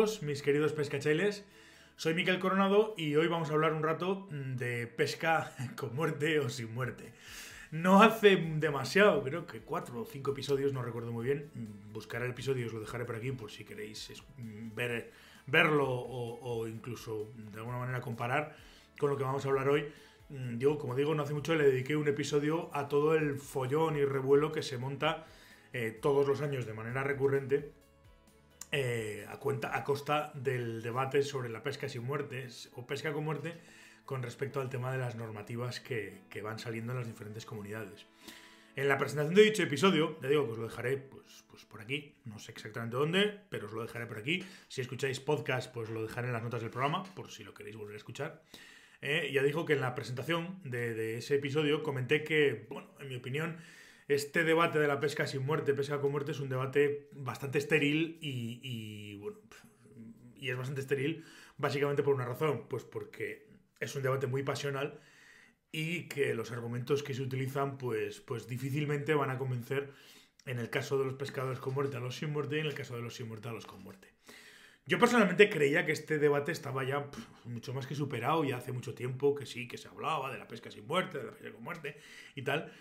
mis queridos pescachailes. Soy Miquel Coronado y hoy vamos a hablar un rato de pesca con muerte o sin muerte. No hace demasiado, creo que cuatro o cinco episodios, no recuerdo muy bien. Buscaré el episodio os lo dejaré por aquí por si queréis ver, verlo o, incluso de alguna manera comparar con lo que vamos a hablar hoy. Yo, como digo, no hace mucho le dediqué un episodio a todo el follón y revuelo que se monta eh, todos los años de manera recurrente eh, a, costa del debate sobre la pesca sin muertes o pesca con muerte con respecto al tema de las normativas que, van saliendo en las diferentes comunidades. En la presentación de dicho episodio, ya digo que os lo dejaré pues, pues por aquí, no sé exactamente dónde, pero os lo dejaré por aquí. Si escucháis podcast, pues lo dejaré en las notas del programa, por si lo queréis volver a escuchar. Eh, ya digo que en la presentación de ese episodio comenté que, bueno, en mi opinión, este debate de la pesca sin muerte, pesca con muerte, es un debate bastante estéril y, bueno, y es bastante estéril básicamente por una razón, pues porque es un debate muy pasional y que los argumentos que se utilizan pues, pues difícilmente van a convencer en el caso de los pescadores con muerte a los sin muerte y en el caso de los sin muerte a los con muerte. Yo personalmente creía que este debate estaba ya mucho más que superado, ya hace mucho tiempo que sí, que se hablaba de la pesca sin muerte, de la pesca con muerte y tal,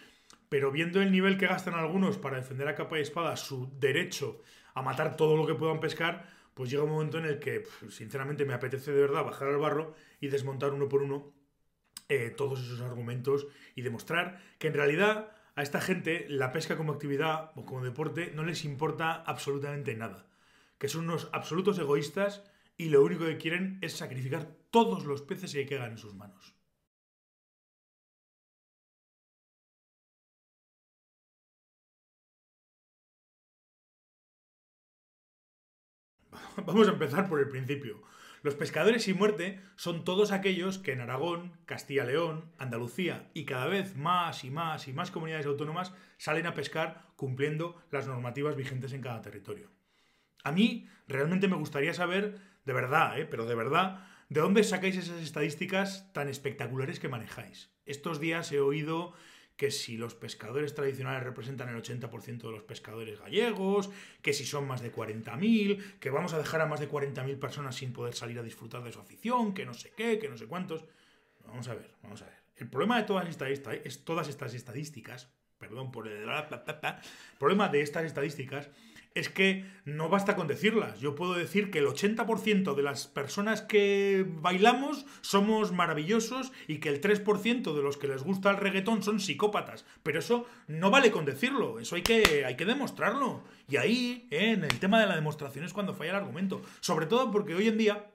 pero viendo el nivel que gastan algunos para defender a capa y espada su derecho a matar todo lo que puedan pescar, pues llega un momento en el que, sinceramente, me apetece de verdad bajar al barro y desmontar uno por uno eh, todos esos argumentos y demostrar que en realidad a esta gente la pesca como actividad o como deporte no les importa absolutamente nada. Que son unos absolutos egoístas y lo único que quieren es sacrificar todos los peces que quedan en sus manos. Vamos a empezar por el principio. Los pescadores sin muerte son todos aquellos que en Aragón, Castilla-León, Andalucía y cada vez más y más y más comunidades autónomas salen a pescar cumpliendo las normativas vigentes en cada territorio. A mí realmente me gustaría saber, de verdad, ¿eh? pero de verdad, de dónde sacáis esas estadísticas tan espectaculares que manejáis. Estos días he oído que si los pescadores tradicionales representan el 80% de los pescadores gallegos, que si son más de 40.000, que vamos a dejar a más de 40.000 personas sin poder salir a disfrutar de su afición, que no sé qué, que no sé cuántos. Vamos a ver, vamos a ver. El problema de todas estas, es todas estas estadísticas, perdón por el... El problema de estas estadísticas es que no basta con decirlas. Yo puedo decir que el 80% de las personas que bailamos somos maravillosos y que el 3% de los que les gusta el reggaetón son psicópatas. Pero eso no vale con decirlo, eso hay que, hay que demostrarlo. Y ahí, eh, en el tema de la demostración es cuando falla el argumento. Sobre todo porque hoy en día,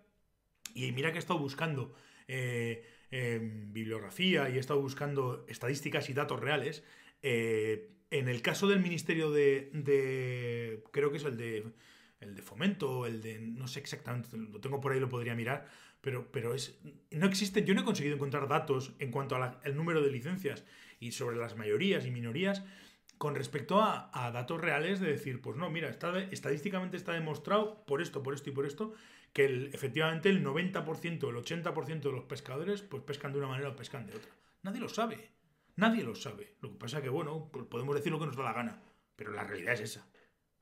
y mira que he estado buscando eh, bibliografía y he estado buscando estadísticas y datos reales, eh, en el caso del Ministerio de, creo que es el de el de fomento, el de no sé exactamente, lo tengo por ahí, lo podría mirar, pero, pero es no existe, yo no he conseguido encontrar datos en cuanto al número de licencias y sobre las mayorías y minorías con respecto a, datos reales de decir, pues no, mira, está, estadísticamente está demostrado por esto, por esto y por esto, que efectivamente el 90%, el 80% de los pescadores pues pescan de una manera o pescan de otra. Nadie lo sabe. Nadie lo sabe. Lo que pasa es que, bueno, pues podemos decir lo que nos da la gana. Pero la realidad es esa.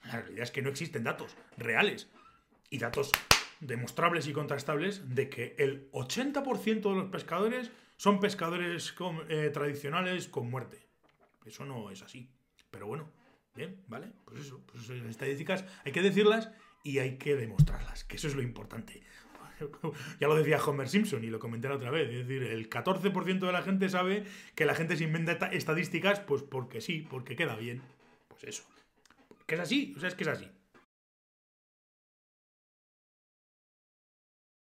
La realidad es que no existen datos reales y datos demostrables y contrastables de que el 80% de los pescadores son pescadores eh, tradicionales con muerte. Eso no es así. Pero bueno, bien, ¿vale? Pues eso, pues eso, estadísticas hay que decirlas y hay que demostrarlas, que eso es lo importante. ya lo decía Homer Simpson y lo comenté otra vez. Es decir, el 14% de la gente sabe que la gente se inventa estadísticas, pues porque sí, porque queda bien. Pues eso. Que es así, o sea, es que es así.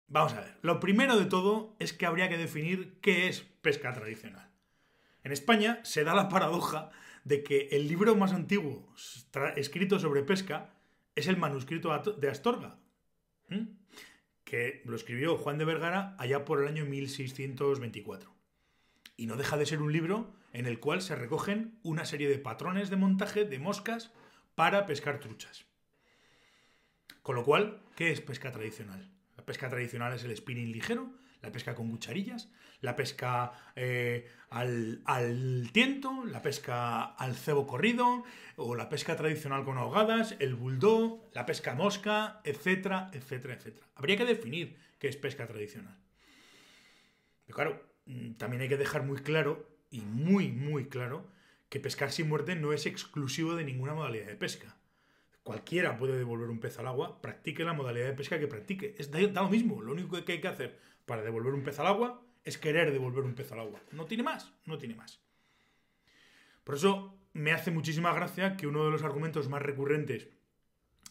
Vamos a ver. Lo primero de todo es que habría que definir qué es pesca tradicional. En España se da la paradoja de que el libro más antiguo escrito sobre pesca es el manuscrito de Astorga que lo escribió Juan de Vergara allá por el año 1624. Y no deja de ser un libro en el cual se recogen una serie de patrones de montaje de moscas para pescar truchas. Con lo cual, ¿qué es pesca tradicional? La pesca tradicional es el spinning ligero, la pesca con cucharillas, la pesca eh, al, al, tiento, la pesca al cebo corrido, o la pesca tradicional con ahogadas, el bulldog, la pesca mosca, etcétera, etcétera, etcétera. Habría que definir qué es pesca tradicional. Pero claro, mm, también hay que dejar muy claro, y muy, muy claro, que pescar sin muerte no es exclusivo de ninguna modalidad de pesca. Cualquiera puede devolver un pez al agua, practique la modalidad de pesca que practique. Es da lo mismo, lo único que hay que hacer para devolver un pez al agua es querer devolver un pez al agua. No tiene más, no tiene más. Por eso me hace muchísima gracia que uno de los argumentos más recurrentes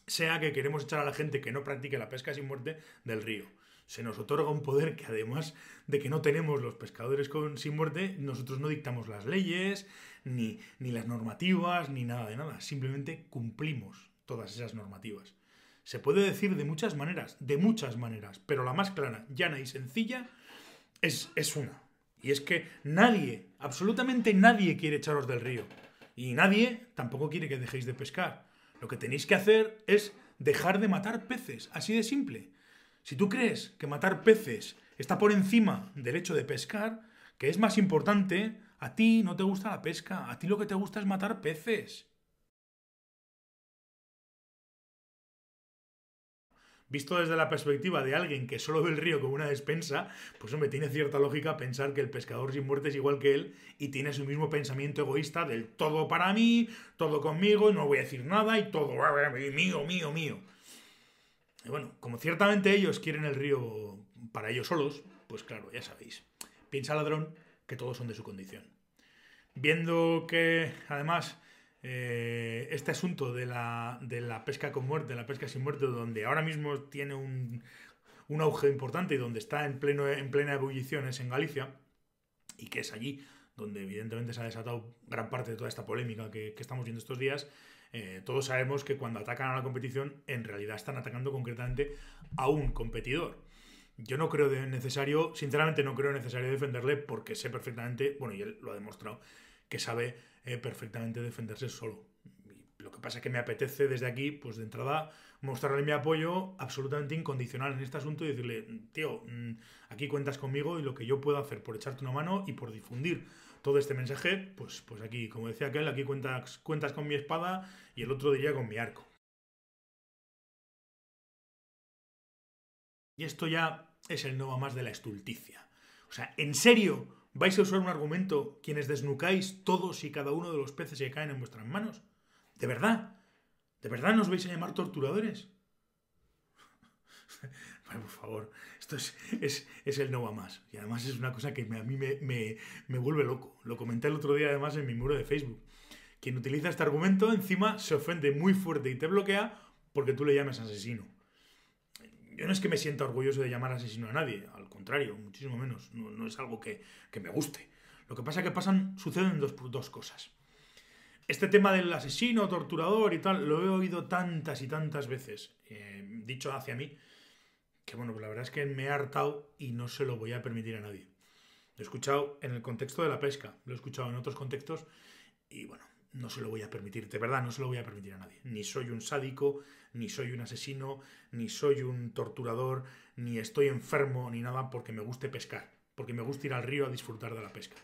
sea que queremos echar a la gente que no practique la pesca sin muerte del río. Se nos otorga un poder que además de que no tenemos los pescadores con, sin muerte, nosotros no dictamos las leyes, ni, ni las normativas, ni nada de nada. Simplemente cumplimos todas esas normativas. Se puede decir de muchas maneras, de muchas maneras, pero la más clara, llana y sencilla es, es una. Y es que nadie, absolutamente nadie quiere echaros del río. Y nadie tampoco quiere que dejéis de pescar. Lo que tenéis que hacer es dejar de matar peces, así de simple. Si tú crees que matar peces está por encima del hecho de pescar, que es más importante, a ti no te gusta la pesca, a ti lo que te gusta es matar peces. Visto desde la perspectiva de alguien que solo ve el río como una despensa, pues hombre, tiene cierta lógica pensar que el pescador sin muerte es igual que él y tiene su mismo pensamiento egoísta del todo para mí, todo conmigo, no voy a decir nada y todo mío, mío, mío. Y bueno, como ciertamente ellos quieren el río para ellos solos, pues claro, ya sabéis. Piensa ladrón que todos son de su condición. Viendo que además eh, este asunto de la, de la, pesca con muerte, la pesca sin muerte, donde ahora mismo tiene un, un auge importante y donde está en, pleno, en plena ebullición es en Galicia, y que es allí donde evidentemente se ha desatado gran parte de toda esta polémica que, que estamos viendo estos días, eh, todos sabemos que cuando atacan a la competición, en realidad están atacando concretamente a un competidor. Yo no creo de necesario, sinceramente no creo necesario defenderle porque sé perfectamente, bueno, y él lo ha demostrado, que sabe eh, perfectamente defenderse solo. lo que pasa es que me apetece desde aquí, pues de entrada, mostrarle mi apoyo absolutamente incondicional en este asunto y decirle, tío, mm, aquí cuentas conmigo y lo que yo puedo hacer por echarte una mano y por difundir todo este mensaje, pues, pues aquí, como decía aquel, aquí cuentas, cuentas con mi espada y el otro diría con mi arco. Y esto ya es el no más de la estulticia. O sea, ¿en serio ¿Vais a usar un argumento quienes desnucáis todos y cada uno de los peces que caen en vuestras manos? ¿De verdad? ¿De verdad nos vais a llamar torturadores? por favor, esto es, es, el no va más. Y además es una cosa que a mí me, me vuelve loco. Lo comenté el otro día además en mi muro de Facebook. Quien utiliza este argumento encima se ofende muy fuerte y te bloquea porque tú le llames asesino. Yo no es que me sienta orgulloso de llamar asesino a nadie, al contrario, muchísimo menos. No, es algo que, me guste. Lo que pasa es que pasan, suceden dos, dos cosas. Este tema del asesino, torturador y tal, lo he oído tantas y tantas veces, eh, dicho hacia mí, que bueno, pues la verdad es que me he hartado y no se lo voy a permitir a nadie. Lo he escuchado en el contexto de la pesca, lo he escuchado en otros contextos y bueno, no se lo voy a permitir, de verdad, no se lo voy a permitir a nadie. Ni soy un sádico, ni soy un asesino, ni soy un torturador, ni estoy enfermo, ni nada porque me guste pescar, porque me gusta ir al río a disfrutar de la pesca.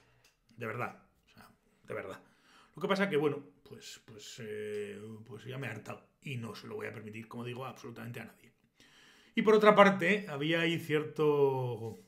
De verdad, o sea, de verdad. Lo que pasa que, bueno, pues, pues, eh, pues ya me he hartado y no se lo voy a permitir, como digo, absolutamente a nadie. Y por otra parte, había ahí cierto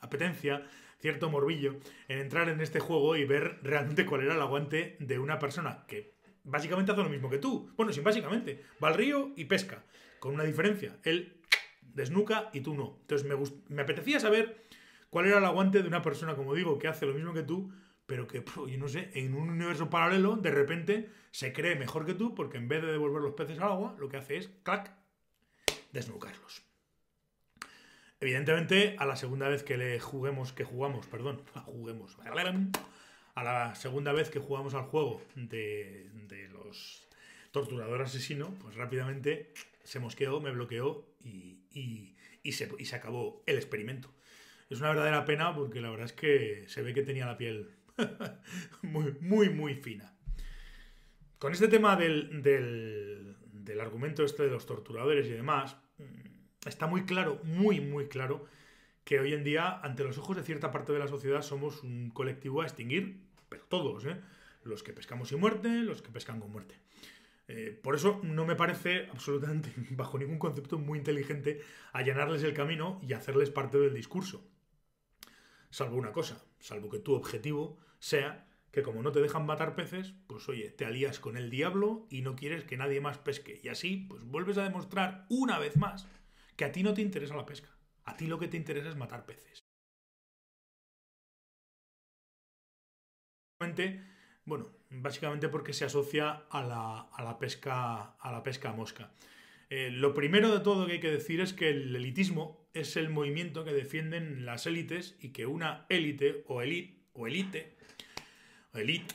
apetencia cierto morbillo en entrar en este juego y ver realmente cuál era el aguante de una persona que básicamente hace lo mismo que tú. Bueno, sí, básicamente. Va al río y pesca. Con una diferencia. Él desnuca y tú no. Entonces me, me apetecía saber cuál era el aguante de una persona, como digo, que hace lo mismo que tú, pero que, yo no sé, en un universo paralelo, de repente se cree mejor que tú, porque en vez de devolver los peces al agua, lo que hace es, clac, desnucarlos. Evidentemente, a la segunda vez que le juguemos, que jugamos, perdón, juguemos, a la segunda vez que jugamos al juego de, los torturadores asesinos, pues rápidamente se mosqueó, me bloqueó y, se, y se acabó el experimento. Es una verdadera pena porque la verdad es que se ve que tenía la piel muy, muy, muy fina. Con este tema del, del, del argumento este de los torturadores y demás, está muy claro, muy, muy claro, que hoy en día, ante los ojos de cierta parte de la sociedad, somos un colectivo a extinguir, todos, ¿eh? Los que pescamos sin muerte, los que pescan con muerte. Eh, por eso no me parece absolutamente, bajo ningún concepto, muy inteligente allanarles el camino y hacerles parte del discurso. Salvo una cosa, salvo que tu objetivo sea que como no te dejan matar peces, pues oye, te alías con el diablo y no quieres que nadie más pesque. Y así, pues vuelves a demostrar una vez más que a ti no te interesa la pesca. A ti lo que te interesa es matar peces. Bueno, básicamente porque se asocia a la, pesca, a la pesca mosca. Eh, lo primero de todo que hay que decir es que el elitismo es el movimiento que defienden las élites y que una élite o élite o élite elite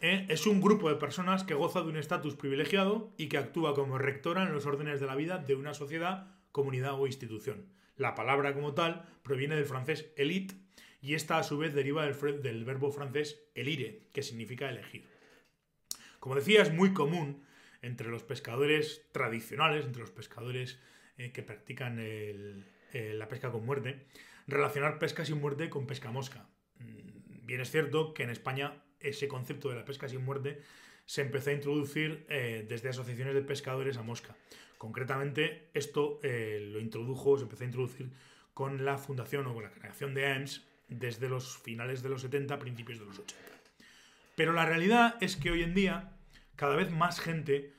eh, es un grupo de personas que goza de un estatus privilegiado y que actúa como rectora en los órdenes de la vida de una sociedad, comunidad o institución. La palabra como tal proviene del francés élite y esta a su vez deriva del, verbo francés elire, que significa elegir. Como decía, es muy común entre los pescadores tradicionales, entre los pescadores eh, que practican la pesca con muerte, relacionar pesca sin muerte con pesca mosca. Mm, bien es cierto que en España ese concepto de la pesca sin muerte se empezó a introducir eh, desde asociaciones de pescadores a mosca. Concretamente, esto eh, lo introdujo, se empezó a introducir con la fundación o con la creación de AEMS desde los finales de los 70, principios de los 80. Pero la realidad es que hoy en día cada vez más gente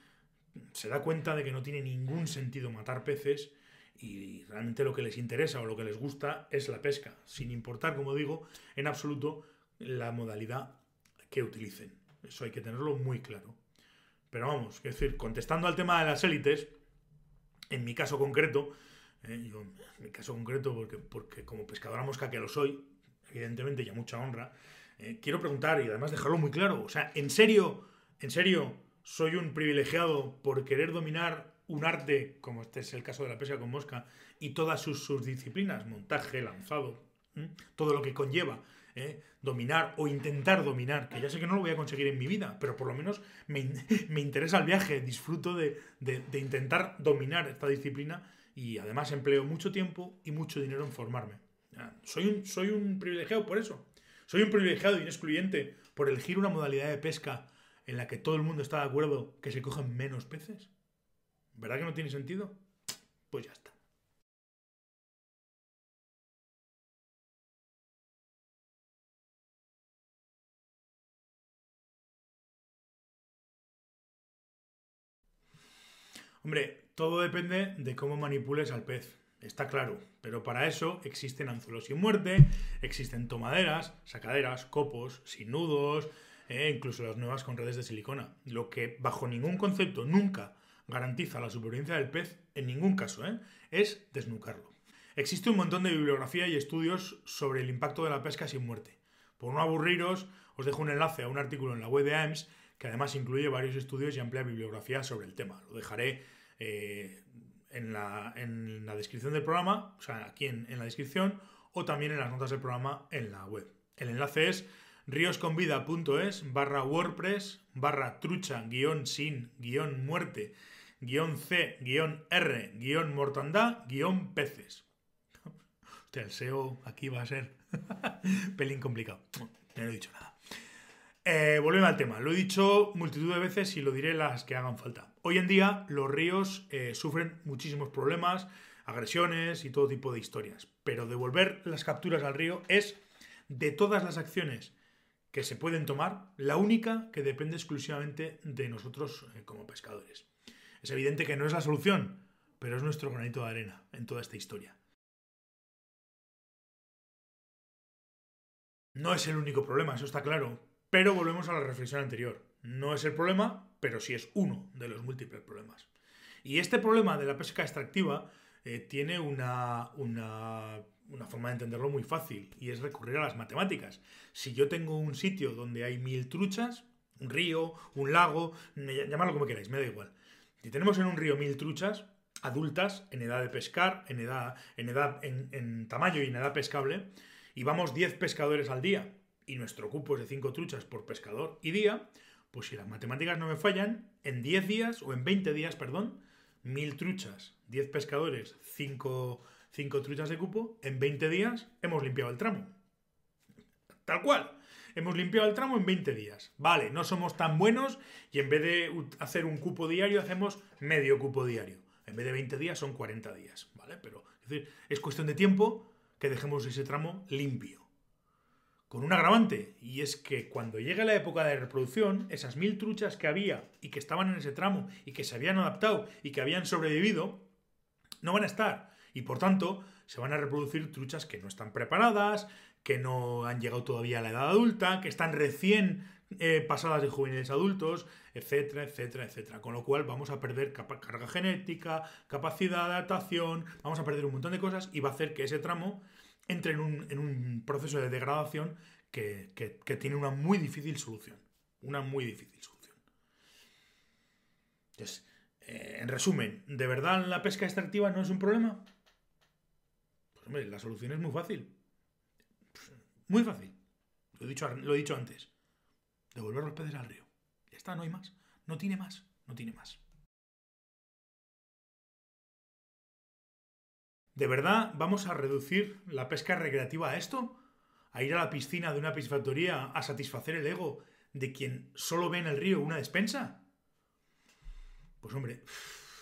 se da cuenta de que no tiene ningún sentido matar peces y realmente lo que les interesa o lo que les gusta es la pesca, sin importar, como digo, en absoluto la modalidad que utilicen. Eso hay que tenerlo muy claro. Pero vamos, es decir, contestando al tema de las élites, en mi caso concreto, eh, yo, en mi caso concreto, porque, porque como pescadora mosca que lo soy, evidentemente, y a mucha honra, eh, quiero preguntar y además dejarlo muy claro. O sea, ¿en serio, en serio, soy un privilegiado por querer dominar un arte, como este es el caso de la pesca con mosca, y todas sus, disciplinas, montaje, lanzado, todo lo que conlleva ¿eh? dominar o intentar dominar, que ya sé que no lo voy a conseguir en mi vida, pero por lo menos me, interesa el viaje, disfruto de, intentar dominar esta disciplina y además empleo mucho tiempo y mucho dinero en formarme. Soy un, soy un privilegiado por eso. Soy un privilegiado y un excluyente por elegir una modalidad de pesca en la que todo el mundo está de acuerdo que se cogen menos peces. ¿Verdad que no tiene sentido? Pues ya está. Hombre, todo depende de cómo manipules al pez, está claro, pero para eso existen anzuelos sin muerte, existen tomaderas, sacaderas, copos, sin nudos, e incluso las nuevas con redes de silicona. Lo que bajo ningún concepto nunca garantiza la supervivencia del pez, en ningún caso, ¿eh? es desnucarlo. Existe un montón de bibliografía y estudios sobre el impacto de la pesca sin muerte. Por no aburriros, os dejo un enlace a un artículo en la web de AEMS que además incluye varios estudios y amplia bibliografía sobre el tema. Lo dejaré eh, en, la, descripción del programa, o sea, aquí en, la descripción, o también en las notas del programa en la web. El enlace es riosconvida.es barra WordPress barra trucha guion sin guion muerte guion C guion R guion mortandad guion peces. Hostia, el SEO aquí va a ser pelín complicado. No he dicho nada. Eh, volvemos al tema. Lo he dicho multitud de veces y lo diré las que hagan falta. Hoy en día los ríos eh, sufren muchísimos problemas, agresiones y todo tipo de historias. Pero devolver las capturas al río es, de todas las acciones que se pueden tomar, la única que depende exclusivamente de nosotros eh, como pescadores. Es evidente que no es la solución, pero es nuestro granito de arena en toda esta historia. No es el único problema, eso está claro, pero volvemos a la reflexión anterior. No es el problema, pero sí es uno de los múltiples problemas. Y este problema de la pesca extractiva eh, tiene una, una, forma de entenderlo muy fácil y es recurrir a las matemáticas. Si yo tengo un sitio donde hay mil truchas, un río, un lago, llamadlo como queráis, me da igual. Si tenemos en un río mil truchas adultas en edad de pescar, en edad, en, edad en, tamaño y en edad pescable, y vamos 10 pescadores al día y nuestro cupo es de 5 truchas por pescador y día, pues si las matemáticas no me fallan, en 10 días, o en 20 días, perdón, mil truchas, 10 pescadores, 5 truchas de cupo, en 20 días hemos limpiado el tramo. Tal cual. Hemos limpiado el tramo en 20 días. Vale, no somos tan buenos y en vez de hacer un cupo diario hacemos medio cupo diario. En vez de 20 días son 40 días, ¿vale? Pero es cuestión de tiempo que dejemos ese tramo limpio. Con un agravante, y es que cuando llegue la época de reproducción, esas mil truchas que había y que estaban en ese tramo y que se habían adaptado y que habían sobrevivido, no van a estar. Y por tanto, se van a reproducir truchas que no están preparadas, que no han llegado todavía a la edad adulta, que están recién eh, pasadas de juveniles adultos, etcétera, etcétera, etcétera. Con lo cual vamos a perder carga genética, capacidad de adaptación, vamos a perder un montón de cosas y va a hacer que ese tramo entre en un, proceso de degradación que, tiene una muy difícil solución. Una muy difícil solución. Entonces, eh, en resumen, ¿de verdad la pesca extractiva no es un problema? Pues hombre, la solución es muy fácil. Muy fácil. Lo he dicho, lo he dicho antes. Devolver los peces al río. Ya está, no hay más. No tiene más. No tiene más. ¿De verdad vamos a reducir la pesca recreativa a esto? ¿A ir a la piscina de una piscifactoría a satisfacer el ego de quien solo ve en el río una despensa? Pues hombre,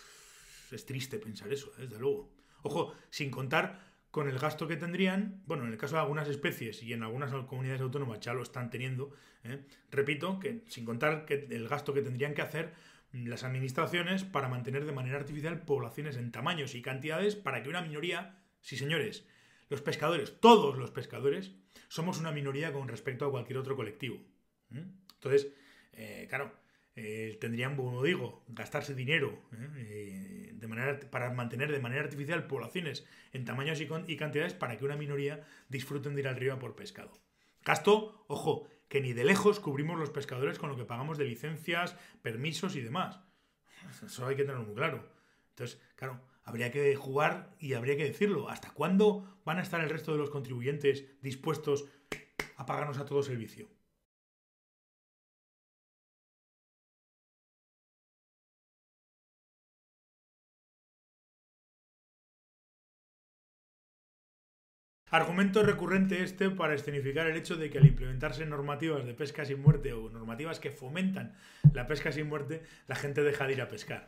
es triste pensar eso, desde luego. Ojo, sin contar con el gasto que tendrían, bueno, en el caso de algunas especies y en algunas comunidades autónomas ya lo están teniendo, ¿eh? repito, que sin contar que el gasto que tendrían que hacer las administraciones para mantener de manera artificial poblaciones en tamaños y cantidades para que una minoría, sí señores, los pescadores, todos los pescadores, somos una minoría con respecto a cualquier otro colectivo. Entonces, eh, claro, eh, tendrían, como digo, gastarse dinero ¿eh? de manera, para mantener de manera artificial poblaciones en tamaños y, y cantidades para que una minoría disfruten de ir al río a por pescado. Gasto, ojo, que ni de lejos cubrimos los pescadores con lo que pagamos de licencias, permisos y demás. Eso hay que tenerlo muy claro. Entonces, claro, habría que jugar y habría que decirlo. ¿Hasta cuándo van a estar el resto de los contribuyentes dispuestos a pagarnos a todo servicio? Argumento recurrente este para escenificar el hecho de que al implementarse normativas de pesca sin muerte o normativas que fomentan la pesca sin muerte, la gente deja de ir a pescar.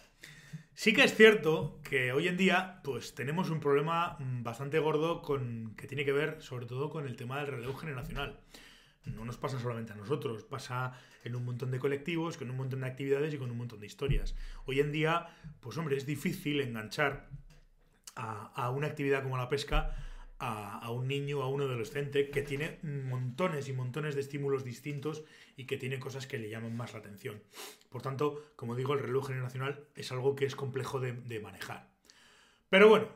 Sí que es cierto que hoy en día pues tenemos un problema bastante gordo con, que tiene que ver sobre todo con el tema del relevo generacional. No nos pasa solamente a nosotros, pasa en un montón de colectivos, con un montón de actividades y con un montón de historias. Hoy en día, pues hombre, es difícil enganchar a, a una actividad como la pesca a, un niño, a un adolescente que tiene montones y montones de estímulos distintos y que tiene cosas que le llaman más la atención. Por tanto, como digo, el reloj generacional es algo que es complejo de, manejar. Pero bueno,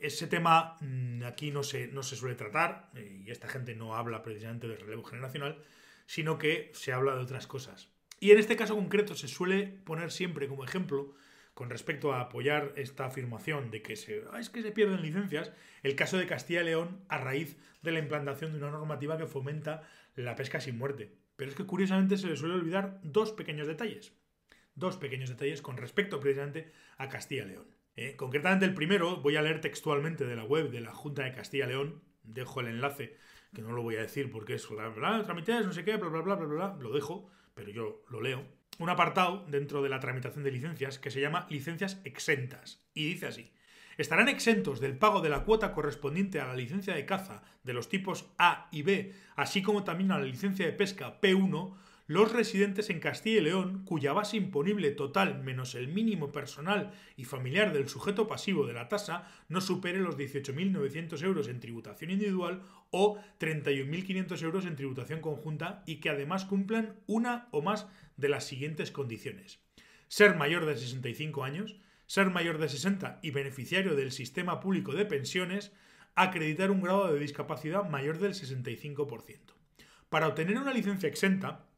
ese tema mm, aquí no se, no se suele tratar y esta gente no habla precisamente del relevo generacional, sino que se habla de otras cosas. Y en este caso concreto se suele poner siempre como ejemplo con respecto a apoyar esta afirmación de que se, ah, es que se pierden licencias, el caso de Castilla y León a raíz de la implantación de una normativa que fomenta la pesca sin muerte. Pero es que curiosamente se le suele olvidar dos pequeños detalles. Dos pequeños detalles con respecto precisamente a Castilla y León. Eh, concretamente el primero, voy a leer textualmente de la web de la Junta de Castilla y León, dejo el enlace, que no lo voy a decir porque es bla, bla, no sé qué, bla, bla, bla, bla, bla, lo dejo, pero yo lo leo un apartado dentro de la tramitación de licencias que se llama licencias exentas. Y dice así. Estarán exentos del pago de la cuota correspondiente a la licencia de caza de los tipos A y B, así como también a la licencia de pesca P1, los residentes en Castilla y León, cuya base imponible total menos el mínimo personal y familiar del sujeto pasivo de la tasa no supere los 18.900 euros en tributación individual o 31.500 euros en tributación conjunta y que además cumplan una o más de las siguientes condiciones. Ser mayor de 65 años, ser mayor de 60 y beneficiario del sistema público de pensiones, acreditar un grado de discapacidad mayor del 65%. Para obtener una licencia exenta,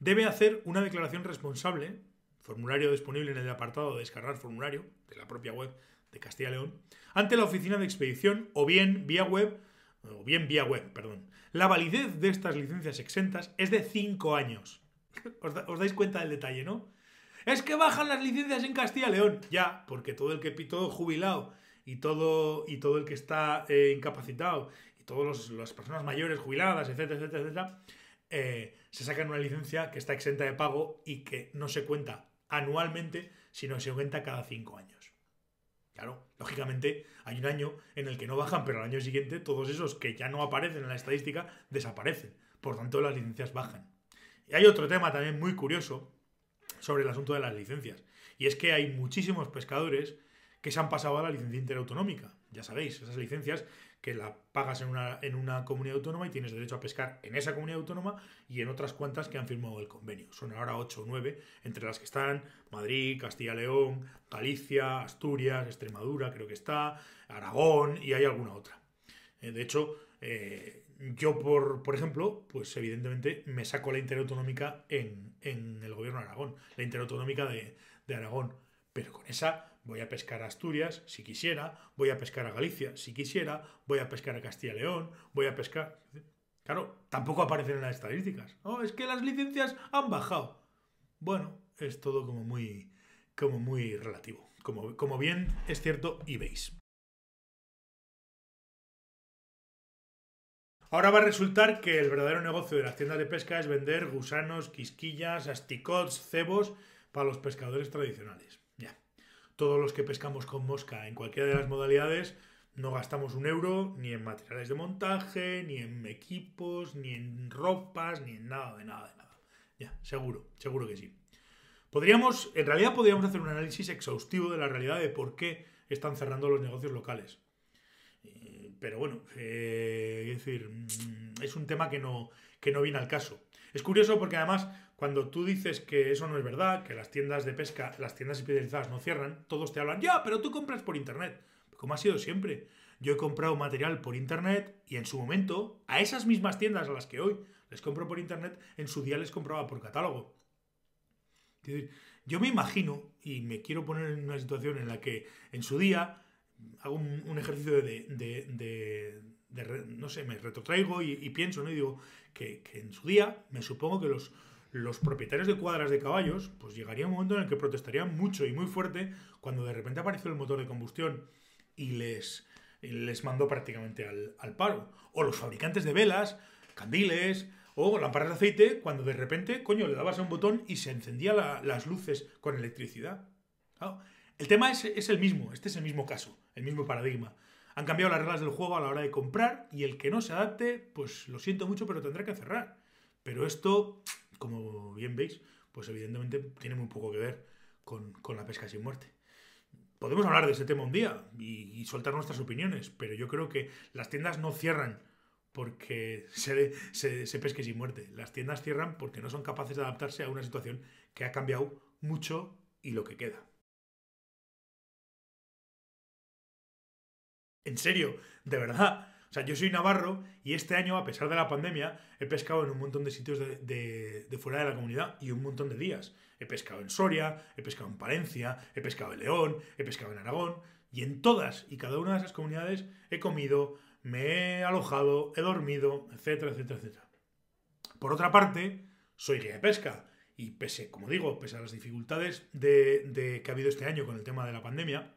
debe hacer una declaración responsable, formulario disponible en el apartado de descargar formulario de la propia web de Castilla y León, ante la oficina de expedición o bien vía web, o bien vía web, perdón. La validez de estas licencias exentas es de 5 años. ¿Os, dais cuenta del detalle, ¿no? Es que bajan las licencias en Castilla y León. Ya, porque todo el que todo jubilado y todo, y todo el que está eh, incapacitado y todas las personas mayores jubiladas, etcétera, etcétera, etcétera, eh, se sacan una licencia que está exenta de pago y que no se cuenta anualmente, sino se cuenta cada cinco años. Claro, lógicamente hay un año en el que no bajan, pero al año siguiente todos esos que ya no aparecen en la estadística desaparecen. Por tanto, las licencias bajan. Y hay otro tema también muy curioso sobre el asunto de las licencias. Y es que hay muchísimos pescadores que se han pasado a la licencia interautonómica. Ya sabéis, esas licencias que la pagas en una, en una comunidad autónoma y tienes derecho a pescar en esa comunidad autónoma y en otras cuantas que han firmado el convenio. Son ahora 8 o 9, entre las que están Madrid, Castilla-León, Galicia, Asturias, Extremadura, creo que está, Aragón y hay alguna otra. Eh, de hecho, eh, yo, por, por, ejemplo, pues evidentemente me saco la interautonómica en, en el gobierno de Aragón, la interautonómica de, de Aragón, pero con esa Voy a pescar a Asturias, si quisiera, voy a pescar a Galicia, si quisiera, voy a pescar a Castilla y León, voy a pescar... Claro, tampoco aparecen en las estadísticas. Oh, es que las licencias han bajado. Bueno, es todo como muy, como muy relativo. Como, como bien es cierto y veis. Ahora va a resultar que el verdadero negocio de las tiendas de pesca es vender gusanos, quisquillas, asticots, cebos para los pescadores tradicionales todos los que pescamos con mosca en cualquiera de las modalidades no gastamos un euro ni en materiales de montaje, ni en equipos, ni en ropas, ni en nada, de nada, de nada. Ya, seguro, seguro que sí. Podríamos, en realidad podríamos hacer un análisis exhaustivo de la realidad de por qué están cerrando los negocios locales. Eh, pero bueno, eh, es decir, mm, es un tema que no, que no viene al caso. Es curioso porque además cuando tú dices que eso no es verdad, que las tiendas de pesca, las tiendas especializadas no cierran, todos te hablan, ya, pero tú compras por internet. Como ha sido siempre. Yo he comprado material por internet y en su momento, a esas mismas tiendas a las que hoy les compro por internet, en su día les compraba por catálogo. Yo me imagino, y me quiero poner en una situación en la que en su día hago un, ejercicio de, no sé, me retrotraigo y, pienso, ¿no? Y digo que en su día me supongo que los, los propietarios de cuadras de caballos, pues llegaría un momento en el que protestarían mucho y muy fuerte cuando de repente apareció el motor de combustión y les, les mandó prácticamente al, paro. O los fabricantes de velas, candiles o lámparas de aceite, cuando de repente, coño, le dabas a un botón y se encendían las luces con electricidad. El tema es, es el mismo, este es el mismo caso, el mismo paradigma. Han cambiado las reglas del juego a la hora de comprar y el que no se adapte, pues lo siento mucho, pero tendrá que cerrar. Pero esto como bien veis, pues evidentemente tiene muy poco que ver con, la pesca sin muerte. Podemos hablar de ese tema un día y, soltar nuestras opiniones, pero yo creo que las tiendas no cierran porque se, se, pesque sin muerte. Las tiendas cierran porque no son capaces de adaptarse a una situación que ha cambiado mucho y lo que queda. En serio, de verdad, o sea, yo soy navarro y este año, a pesar de la pandemia, he pescado en un montón de sitios de, fuera de la comunidad y un montón de días. He pescado en Soria, he pescado en Palencia, he pescado en León, he pescado en Aragón y en todas y cada una de esas comunidades he comido, me he alojado, he dormido, etcétera, etcétera, etcétera. Por otra parte, soy guía de pesca y pese, como digo, pese a las dificultades de, que ha habido este año con el tema de la pandemia,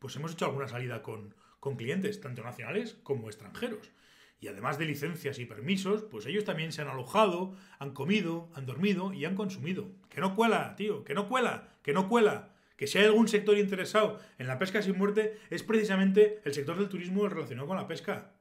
pues hemos hecho alguna salida con, con clientes, tanto nacionales como extranjeros. Y además de licencias y permisos, pues ellos también se han alojado, han comido, han dormido y han consumido. Que no cuela, tío, que no cuela, que no cuela. Que si hay algún sector interesado en la pesca sin muerte, es precisamente el sector del turismo relacionado con la pesca.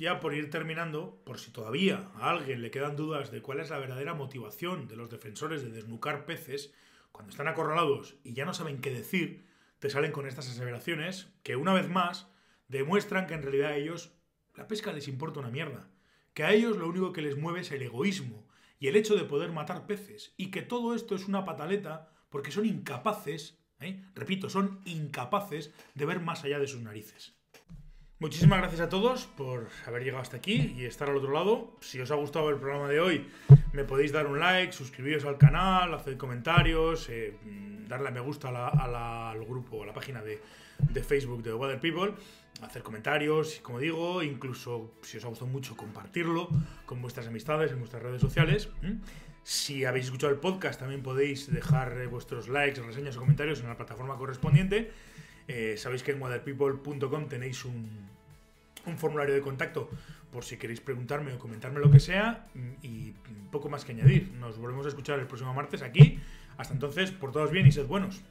Ya por ir terminando, por si todavía a alguien le quedan dudas de cuál es la verdadera motivación de los defensores de desnucar peces, cuando están acorralados y ya no saben qué decir, te salen con estas aseveraciones que una vez más demuestran que en realidad a ellos la pesca les importa una mierda, que a ellos lo único que les mueve es el egoísmo y el hecho de poder matar peces, y que todo esto es una pataleta porque son incapaces, ¿eh? repito, son incapaces de ver más allá de sus narices. Muchísimas gracias a todos por haber llegado hasta aquí y estar al otro lado. Si os ha gustado el programa de hoy, me podéis dar un like, suscribiros al canal, hacer comentarios, eh, darle a me gusta al grupo, a la página de, Facebook de Water People, hacer comentarios, como digo, incluso si os ha gustado mucho, compartirlo con vuestras amistades en vuestras redes sociales. Si habéis escuchado el podcast, también podéis dejar eh, vuestros likes, reseñas o comentarios en la plataforma correspondiente. Eh, sabéis que en waterpeople.com tenéis un, un, formulario de contacto por si queréis preguntarme o comentarme lo que sea mm, y poco más que añadir. Nos volvemos a escuchar el próximo martes aquí. Hasta entonces, por todos bien y sed buenos.